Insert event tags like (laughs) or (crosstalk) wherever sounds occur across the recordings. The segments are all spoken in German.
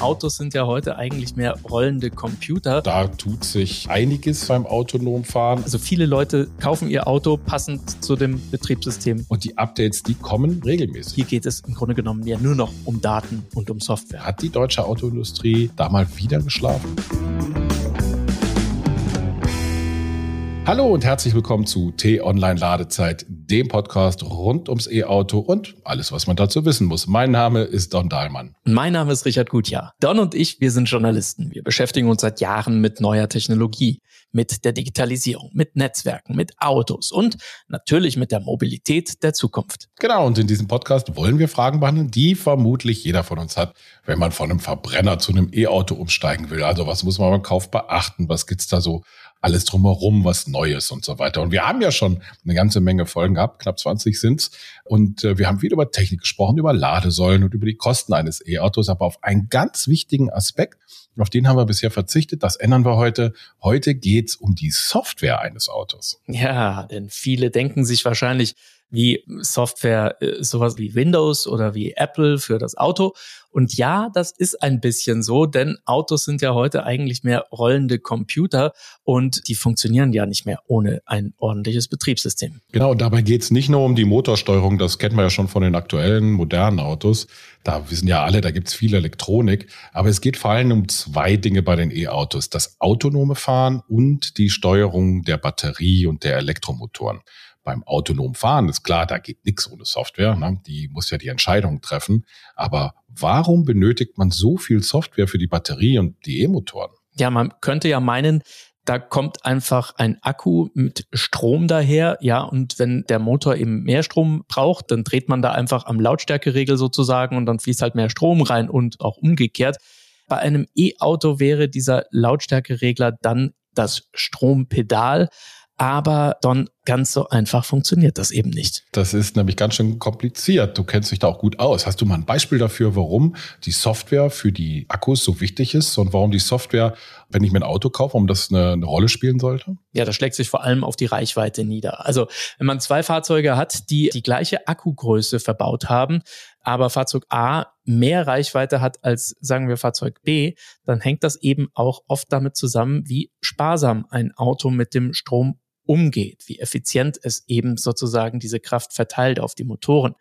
Autos sind ja heute eigentlich mehr rollende Computer. Da tut sich einiges beim autonomen Fahren. Also viele Leute kaufen ihr Auto passend zu dem Betriebssystem. Und die Updates, die kommen regelmäßig. Hier geht es im Grunde genommen ja nur noch um Daten und um Software. Hat die deutsche Autoindustrie da mal wieder geschlafen? Hallo und herzlich willkommen zu T-Online Ladezeit, dem Podcast rund ums E-Auto und alles, was man dazu wissen muss. Mein Name ist Don Dahlmann. Mein Name ist Richard Gutjahr. Don und ich, wir sind Journalisten. Wir beschäftigen uns seit Jahren mit neuer Technologie, mit der Digitalisierung, mit Netzwerken, mit Autos und natürlich mit der Mobilität der Zukunft. Genau, und in diesem Podcast wollen wir Fragen behandeln, die vermutlich jeder von uns hat, wenn man von einem Verbrenner zu einem E-Auto umsteigen will. Also was muss man beim Kauf beachten? Was gibt's da so alles drumherum, was Neues und so weiter. Und wir haben ja schon eine ganze Menge Folgen gehabt, knapp 20 sind's. Und äh, wir haben viel über Technik gesprochen, über Ladesäulen und über die Kosten eines E-Autos, aber auf einen ganz wichtigen Aspekt, auf den haben wir bisher verzichtet, das ändern wir heute. Heute geht's um die Software eines Autos. Ja, denn viele denken sich wahrscheinlich, wie Software, äh, sowas wie Windows oder wie Apple für das Auto. Und ja, das ist ein bisschen so, denn Autos sind ja heute eigentlich mehr rollende Computer und die funktionieren ja nicht mehr ohne ein ordentliches Betriebssystem. Genau, und dabei geht es nicht nur um die Motorsteuerung, das kennt man ja schon von den aktuellen modernen Autos. Da wissen ja alle, da gibt es viel Elektronik. Aber es geht vor allem um zwei Dinge bei den E-Autos. Das autonome Fahren und die Steuerung der Batterie und der Elektromotoren beim autonomen Fahren ist klar, da geht nichts ohne Software. Ne? Die muss ja die Entscheidung treffen. Aber warum benötigt man so viel Software für die Batterie und die E-Motoren? Ja, man könnte ja meinen, da kommt einfach ein Akku mit Strom daher, ja, und wenn der Motor eben mehr Strom braucht, dann dreht man da einfach am Lautstärkeregel sozusagen und dann fließt halt mehr Strom rein und auch umgekehrt. Bei einem E-Auto wäre dieser Lautstärkeregler dann das Strompedal aber dann ganz so einfach funktioniert das eben nicht. Das ist nämlich ganz schön kompliziert. Du kennst dich da auch gut aus. Hast du mal ein Beispiel dafür, warum die Software für die Akkus so wichtig ist und warum die Software, wenn ich mir ein Auto kaufe, warum das eine, eine Rolle spielen sollte? Ja, das schlägt sich vor allem auf die Reichweite nieder. Also wenn man zwei Fahrzeuge hat, die die gleiche Akkugröße verbaut haben, aber Fahrzeug A mehr Reichweite hat als, sagen wir, Fahrzeug B, dann hängt das eben auch oft damit zusammen, wie sparsam ein Auto mit dem Strom umgeht, wie effizient es eben sozusagen diese Kraft verteilt auf die Motoren.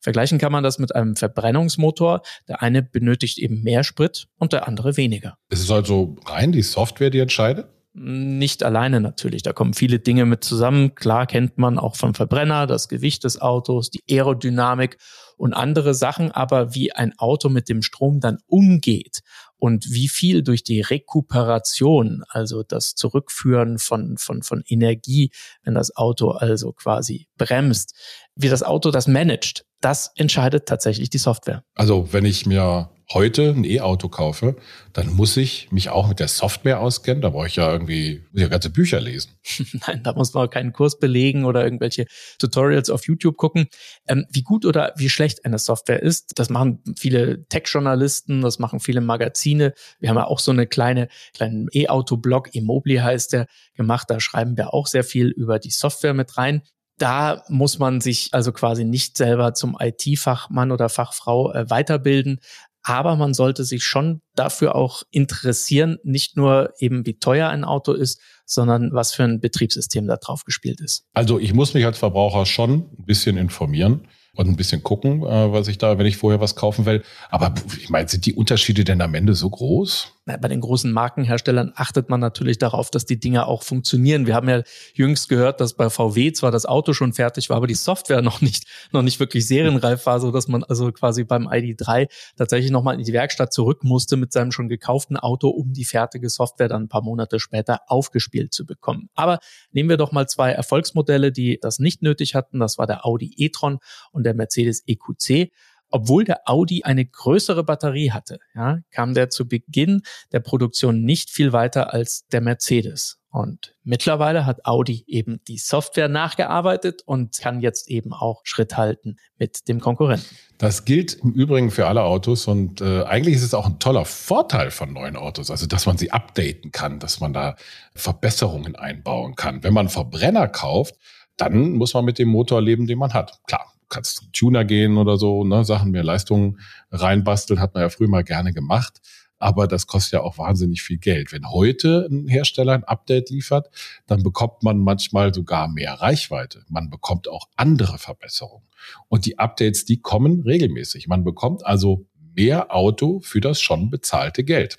Vergleichen kann man das mit einem Verbrennungsmotor. Der eine benötigt eben mehr Sprit und der andere weniger. Es ist also rein die Software, die entscheidet? Nicht alleine natürlich. Da kommen viele Dinge mit zusammen. Klar kennt man auch vom Verbrenner das Gewicht des Autos, die Aerodynamik und andere Sachen. Aber wie ein Auto mit dem Strom dann umgeht und wie viel durch die Rekuperation, also das Zurückführen von, von, von Energie, wenn das Auto also quasi bremst, wie das Auto das managt, das entscheidet tatsächlich die Software. Also wenn ich mir heute ein E-Auto kaufe, dann muss ich mich auch mit der Software auskennen. Da brauche ich ja irgendwie muss ja ganze Bücher lesen. (laughs) Nein, da muss man keinen Kurs belegen oder irgendwelche Tutorials auf YouTube gucken. Ähm, wie gut oder wie schlecht eine Software ist, das machen viele Tech-Journalisten, das machen viele Magazine. Wir haben ja auch so eine kleine kleinen E-Auto-Blog, Immobili heißt der, gemacht. Da schreiben wir auch sehr viel über die Software mit rein da muss man sich also quasi nicht selber zum IT-Fachmann oder Fachfrau äh, weiterbilden, aber man sollte sich schon dafür auch interessieren, nicht nur eben wie teuer ein Auto ist, sondern was für ein Betriebssystem da drauf gespielt ist. Also ich muss mich als Verbraucher schon ein bisschen informieren und ein bisschen gucken, äh, was ich da, wenn ich vorher was kaufen will. Aber ich meine, sind die Unterschiede denn am Ende so groß? Bei den großen Markenherstellern achtet man natürlich darauf, dass die Dinge auch funktionieren. Wir haben ja jüngst gehört, dass bei VW zwar das Auto schon fertig war, aber die Software (laughs) noch nicht, noch nicht wirklich serienreif war, so dass man also quasi beim ID3 tatsächlich nochmal in die Werkstatt zurück musste mit seinem schon gekauften Auto, um die fertige Software dann ein paar Monate später aufgespielt zu bekommen. Aber nehmen wir doch mal zwei Erfolgsmodelle, die das nicht nötig hatten. Das war der Audi e-tron und der Mercedes EQC obwohl der Audi eine größere Batterie hatte, ja, kam der zu Beginn der Produktion nicht viel weiter als der Mercedes. Und mittlerweile hat Audi eben die Software nachgearbeitet und kann jetzt eben auch Schritt halten mit dem Konkurrenten. Das gilt im Übrigen für alle Autos und äh, eigentlich ist es auch ein toller Vorteil von neuen Autos, also dass man sie updaten kann, dass man da Verbesserungen einbauen kann. Wenn man Verbrenner kauft, dann muss man mit dem Motor leben, den man hat. Klar, kannst Tuner gehen oder so, ne, Sachen mehr Leistung reinbasteln, hat man ja früher mal gerne gemacht. Aber das kostet ja auch wahnsinnig viel Geld. Wenn heute ein Hersteller ein Update liefert, dann bekommt man manchmal sogar mehr Reichweite. Man bekommt auch andere Verbesserungen. Und die Updates, die kommen regelmäßig. Man bekommt also mehr Auto für das schon bezahlte Geld.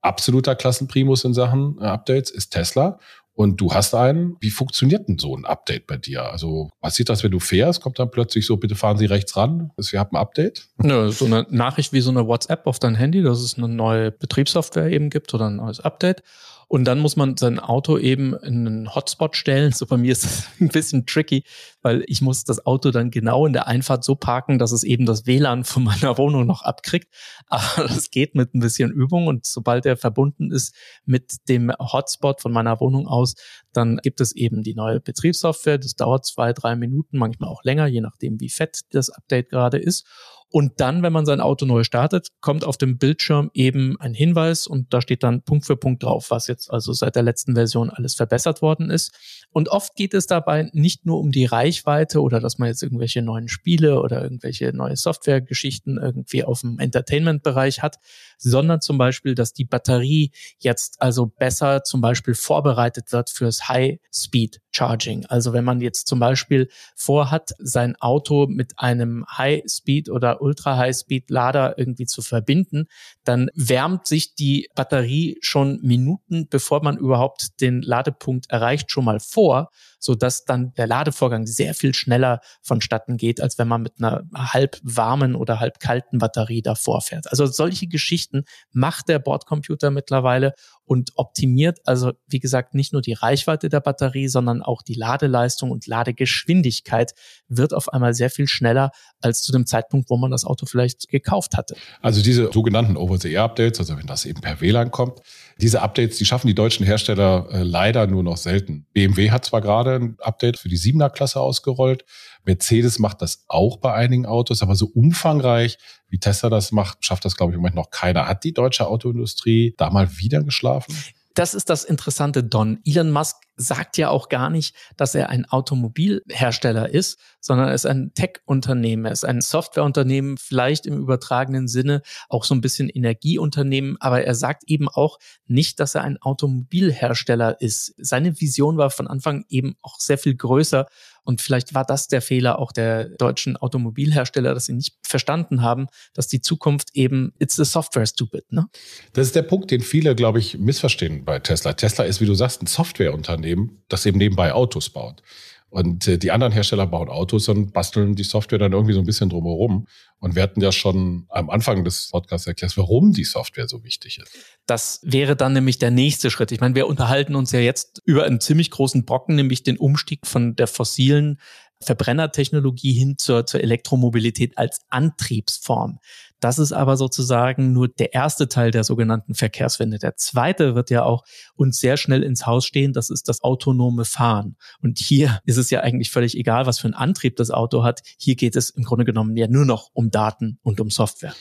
Absoluter Klassenprimus in Sachen äh, Updates ist Tesla und du hast einen. Wie funktioniert denn so ein Update bei dir? Also passiert das, wenn du fährst? Kommt dann plötzlich so, bitte fahren Sie rechts ran, wir haben ein Update? Ja, so eine Nachricht wie so eine WhatsApp auf dein Handy, dass es eine neue Betriebssoftware eben gibt oder ein neues Update. Und dann muss man sein Auto eben in einen Hotspot stellen. So bei mir ist das (laughs) ein bisschen tricky, weil ich muss das Auto dann genau in der Einfahrt so parken, dass es eben das WLAN von (laughs) meiner Wohnung noch abkriegt. Aber das geht mit ein bisschen Übung und sobald er verbunden ist mit dem Hotspot von meiner Wohnung aus, dann gibt es eben die neue Betriebssoftware. Das dauert zwei, drei Minuten, manchmal auch länger, je nachdem, wie fett das Update gerade ist. Und dann, wenn man sein Auto neu startet, kommt auf dem Bildschirm eben ein Hinweis und da steht dann Punkt für Punkt drauf, was jetzt also seit der letzten Version alles verbessert worden ist. Und oft geht es dabei nicht nur um die Reichweite oder dass man jetzt irgendwelche neuen Spiele oder irgendwelche neue Softwaregeschichten irgendwie auf dem Entertainment-Bereich hat, sondern zum Beispiel, dass die Batterie jetzt also besser zum Beispiel vorbereitet wird fürs High-Speed Charging. Also wenn man jetzt zum Beispiel vorhat, sein Auto mit einem High-Speed oder Ultra-High-Speed-Lader irgendwie zu verbinden, dann wärmt sich die Batterie schon Minuten, bevor man überhaupt den Ladepunkt erreicht, schon mal vor, so dass dann der Ladevorgang sehr viel schneller vonstatten geht, als wenn man mit einer halb warmen oder halb kalten Batterie davor fährt. Also solche Geschichten macht der Bordcomputer mittlerweile und optimiert also, wie gesagt, nicht nur die Reichweite der Batterie, sondern auch die Ladeleistung und Ladegeschwindigkeit wird auf einmal sehr viel schneller als zu dem Zeitpunkt, wo man das Auto vielleicht gekauft hatte. Also diese sogenannten Over-the-Air-Updates, also wenn das eben per WLAN kommt, diese Updates, die schaffen die deutschen Hersteller äh, leider nur noch selten. BMW hat zwar gerade ein Update für die 7er Klasse ausgerollt, Mercedes macht das auch bei einigen Autos, aber so umfangreich wie Tesla das macht, schafft das, glaube ich, im Moment noch keiner. Hat die deutsche Autoindustrie da mal wieder geschlafen? Das ist das Interessante, Don. Elon Musk sagt ja auch gar nicht, dass er ein Automobilhersteller ist, sondern er ist ein Tech-Unternehmen, er ist ein Softwareunternehmen, vielleicht im übertragenen Sinne auch so ein bisschen Energieunternehmen, aber er sagt eben auch nicht, dass er ein Automobilhersteller ist. Seine Vision war von Anfang eben auch sehr viel größer und vielleicht war das der Fehler auch der deutschen Automobilhersteller, dass sie nicht verstanden haben, dass die Zukunft eben it's the software stupid. Ne? Das ist der Punkt, den viele, glaube ich, missverstehen bei Tesla. Tesla ist, wie du sagst, ein Softwareunternehmen Unternehmen, das eben nebenbei Autos baut. Und äh, die anderen Hersteller bauen Autos und basteln die Software dann irgendwie so ein bisschen drumherum. Und wir hatten ja schon am Anfang des Podcasts erklärt, warum die Software so wichtig ist. Das wäre dann nämlich der nächste Schritt. Ich meine, wir unterhalten uns ja jetzt über einen ziemlich großen Brocken, nämlich den Umstieg von der fossilen Verbrennertechnologie hin zur, zur Elektromobilität als Antriebsform. Das ist aber sozusagen nur der erste Teil der sogenannten Verkehrswende. Der zweite wird ja auch uns sehr schnell ins Haus stehen. Das ist das autonome Fahren. Und hier ist es ja eigentlich völlig egal, was für einen Antrieb das Auto hat. Hier geht es im Grunde genommen ja nur noch um Daten und um Software.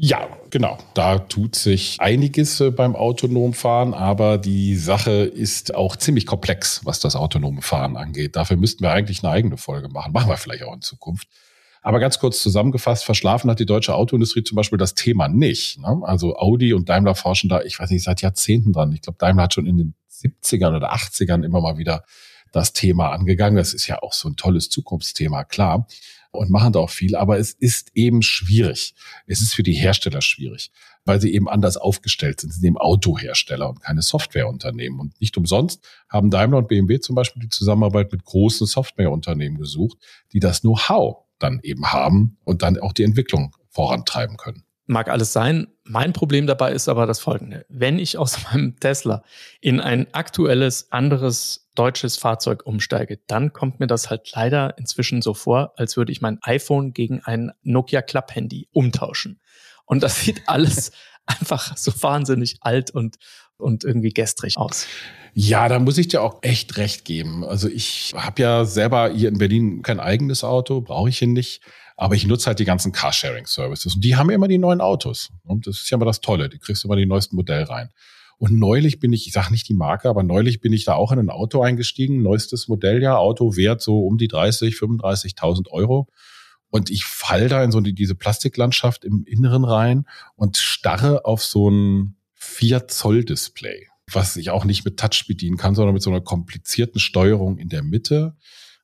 Ja, genau. Da tut sich einiges äh, beim autonomen Fahren, aber die Sache ist auch ziemlich komplex, was das autonome Fahren angeht. Dafür müssten wir eigentlich eine eigene Folge machen. Machen wir vielleicht auch in Zukunft. Aber ganz kurz zusammengefasst, verschlafen hat die deutsche Autoindustrie zum Beispiel das Thema nicht. Ne? Also Audi und Daimler forschen da, ich weiß nicht, seit Jahrzehnten dran. Ich glaube, Daimler hat schon in den 70ern oder 80ern immer mal wieder das Thema angegangen. Das ist ja auch so ein tolles Zukunftsthema, klar. Und machen da auch viel, aber es ist eben schwierig. Es ist für die Hersteller schwierig, weil sie eben anders aufgestellt sind. Sie sind eben Autohersteller und keine Softwareunternehmen. Und nicht umsonst haben Daimler und BMW zum Beispiel die Zusammenarbeit mit großen Softwareunternehmen gesucht, die das Know-how dann eben haben und dann auch die Entwicklung vorantreiben können. Mag alles sein. Mein Problem dabei ist aber das folgende. Wenn ich aus (laughs) meinem Tesla in ein aktuelles, anderes deutsches Fahrzeug umsteige, dann kommt mir das halt leider inzwischen so vor, als würde ich mein iPhone gegen ein Nokia Club Handy umtauschen. Und das sieht (laughs) alles einfach so wahnsinnig alt und, und irgendwie gestrig aus. Ja, da muss ich dir auch echt recht geben. Also ich habe ja selber hier in Berlin kein eigenes Auto, brauche ich hier nicht. Aber ich nutze halt die ganzen Carsharing-Services und die haben immer die neuen Autos. Und das ist ja immer das Tolle. Die kriegst du immer die neuesten Modelle rein. Und neulich bin ich, ich sage nicht die Marke, aber neulich bin ich da auch in ein Auto eingestiegen, neuestes Modelljahr, Auto wert so um die 30, 35.000 Euro. und ich fall da in so die, diese Plastiklandschaft im Inneren rein und starre auf so ein 4 Zoll Display, was ich auch nicht mit Touch bedienen kann, sondern mit so einer komplizierten Steuerung in der Mitte.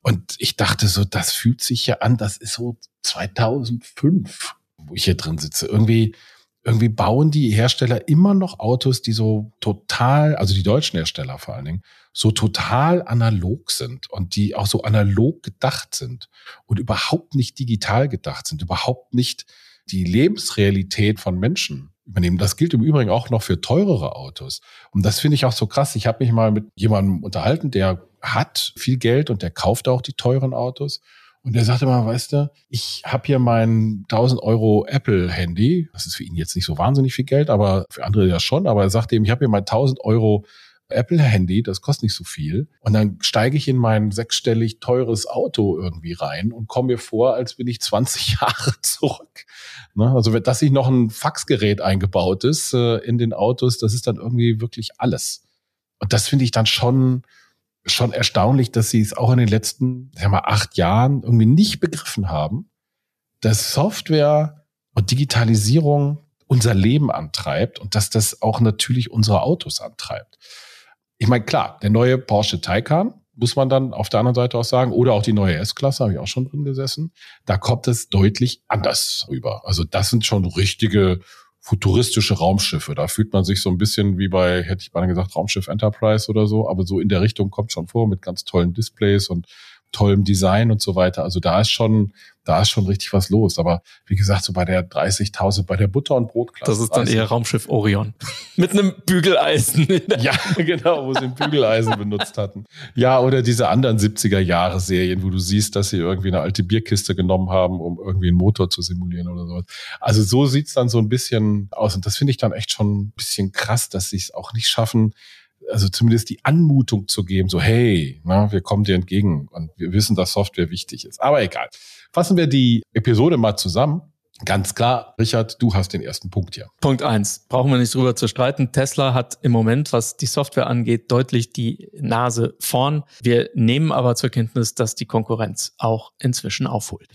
Und ich dachte so, das fühlt sich ja an, das ist so 2005, wo ich hier drin sitze. Irgendwie, irgendwie bauen die Hersteller immer noch Autos, die so total, also die deutschen Hersteller vor allen Dingen, so total analog sind und die auch so analog gedacht sind und überhaupt nicht digital gedacht sind, überhaupt nicht die Lebensrealität von Menschen übernehmen. Das gilt im Übrigen auch noch für teurere Autos. Und das finde ich auch so krass. Ich habe mich mal mit jemandem unterhalten, der hat viel Geld und der kauft auch die teuren Autos. Und der sagte mal, weißt du, ich habe hier mein 1000 Euro Apple-Handy. Das ist für ihn jetzt nicht so wahnsinnig viel Geld, aber für andere ja schon. Aber er sagte ihm, ich habe hier mein 1000 Euro Apple-Handy, das kostet nicht so viel. Und dann steige ich in mein sechsstellig teures Auto irgendwie rein und komme mir vor, als bin ich 20 (laughs) Jahre zurück. Ne? Also, dass sich noch ein Faxgerät eingebaut ist äh, in den Autos, das ist dann irgendwie wirklich alles. Und das finde ich dann schon, schon erstaunlich, dass sie es auch in den letzten, wir mal, acht Jahren irgendwie nicht begriffen haben, dass Software und Digitalisierung unser Leben antreibt und dass das auch natürlich unsere Autos antreibt ich meine, klar, der neue Porsche Taycan, muss man dann auf der anderen Seite auch sagen, oder auch die neue S-Klasse, habe ich auch schon drin gesessen, da kommt es deutlich anders rüber. Also das sind schon richtige futuristische Raumschiffe. Da fühlt man sich so ein bisschen wie bei, hätte ich mal gesagt, Raumschiff Enterprise oder so, aber so in der Richtung kommt schon vor mit ganz tollen Displays und tollem Design und so weiter. Also da ist schon, da ist schon richtig was los. Aber wie gesagt, so bei der 30.000, bei der Butter- und Brotklasse. Das ist dann eher Raumschiff Orion. (laughs) Mit einem Bügeleisen. ja, genau, wo sie ein Bügeleisen benutzt hatten. Ja, oder diese anderen 70er-Jahre-Serien, wo du siehst, dass sie irgendwie eine alte Bierkiste genommen haben, um irgendwie einen Motor zu simulieren oder sowas. Also so sieht's dann so ein bisschen aus. Und das finde ich dann echt schon ein bisschen krass, dass sie es auch nicht schaffen, also zumindest die Anmutung zu geben, so hey, na, wir kommen dir entgegen und wir wissen, dass Software wichtig ist. Aber egal. Fassen wir die Episode mal zusammen. Ganz klar, Richard, du hast den ersten Punkt hier. Punkt eins, brauchen wir nicht drüber zu streiten. Tesla hat im Moment, was die Software angeht, deutlich die Nase vorn. Wir nehmen aber zur Kenntnis, dass die Konkurrenz auch inzwischen aufholt.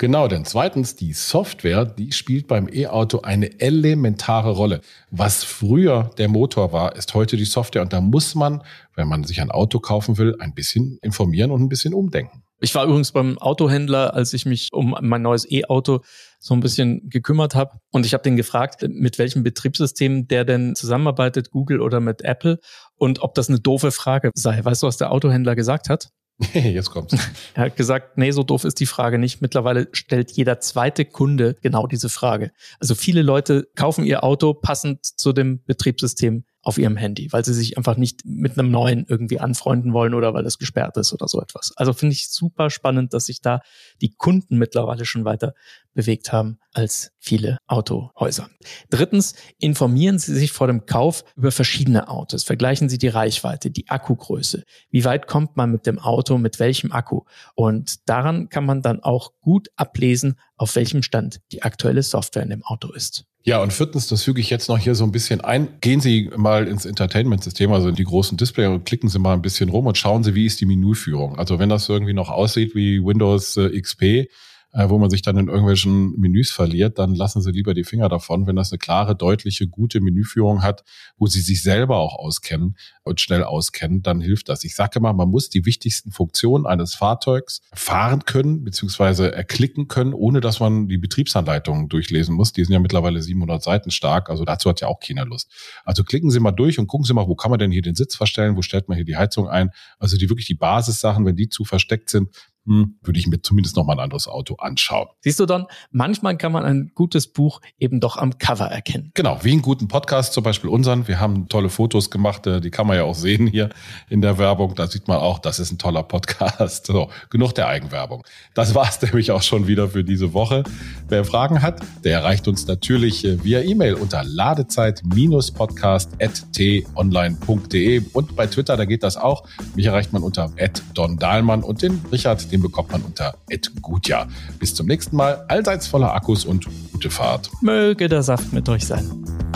Genau, denn zweitens, die Software, die spielt beim E-Auto eine elementare Rolle. Was früher der Motor war, ist heute die Software. Und da muss man, wenn man sich ein Auto kaufen will, ein bisschen informieren und ein bisschen umdenken. Ich war übrigens beim Autohändler, als ich mich um mein neues E-Auto so ein bisschen gekümmert habe. Und ich habe den gefragt, mit welchem Betriebssystem der denn zusammenarbeitet, Google oder mit Apple, und ob das eine doofe Frage sei. Weißt du, was der Autohändler gesagt hat? (laughs) Jetzt kommt's. (laughs) Er hat gesagt, nee, so doof ist die Frage nicht. Mittlerweile stellt jeder zweite Kunde genau diese Frage. Also viele Leute kaufen ihr Auto passend zu dem Betriebssystem auf ihrem Handy, weil sie sich einfach nicht mit einem neuen irgendwie anfreunden wollen oder weil das gesperrt ist oder so etwas. Also finde ich super spannend, dass sich da die Kunden mittlerweile schon weiter bewegt haben als viele Autohäuser. Drittens, informieren Sie sich vor dem Kauf über verschiedene Autos. Vergleichen Sie die Reichweite, die Akkugröße. Wie weit kommt man mit dem Auto, mit welchem Akku? Und daran kann man dann auch gut ablesen, auf welchem Stand die aktuelle Software in dem Auto ist. Ja, und viertens, das füge ich jetzt noch hier so ein bisschen ein. Gehen Sie mal ins Entertainment-System, also in die großen Display und klicken Sie mal ein bisschen rum und schauen Sie, wie ist die Menüführung. Also wenn das irgendwie noch aussieht wie Windows äh, XP, äh, wo man sich dann in irgendwelchen Menüs verliert, dann lassen Sie lieber die Finger davon. Wenn das eine klare, deutliche, gute Menüführung hat, wo Sie sich selber auch auskennen und schnell auskennen, dann hilft das. Ich sage immer, man muss die wichtigsten Funktionen eines Fahrzeugs fahren können, beziehungsweise erklicken können, ohne dass man die Betriebsanleitungen durchlesen muss. Die sind ja mittlerweile 700 Seiten stark, also dazu hat ja auch keiner Lust. Also klicken Sie mal durch und gucken Sie mal, wo kann man denn hier den Sitz verstellen, wo stellt man hier die Heizung ein. Also die wirklich die Basissachen, wenn die zu versteckt sind, hm, würde ich mir zumindest noch mal ein anderes Auto anschauen. Siehst du dann, manchmal kann man ein gutes Buch eben doch am Cover erkennen. Genau, wie einen guten Podcast, zum Beispiel unseren. Wir haben tolle Fotos gemacht, äh, die kann man ja auch sehen hier in der Werbung. Da sieht man auch, das ist ein toller Podcast. (laughs) So, genug der Eigenwerbung. Das war's (laughs) nämlich auch schon wieder für diese Woche. Wer Fragen hat, der erreicht uns natürlich äh, via E-Mail unter ladezeit-podcast.t-online.de und bei Twitter, da geht das auch. Mich erreicht man unter Don Dahlmann und den Richard den bekommt man unter @gutja. Bis zum nächsten Mal, allseits voller Akkus und gute Fahrt. Möge der Saft mit euch sein.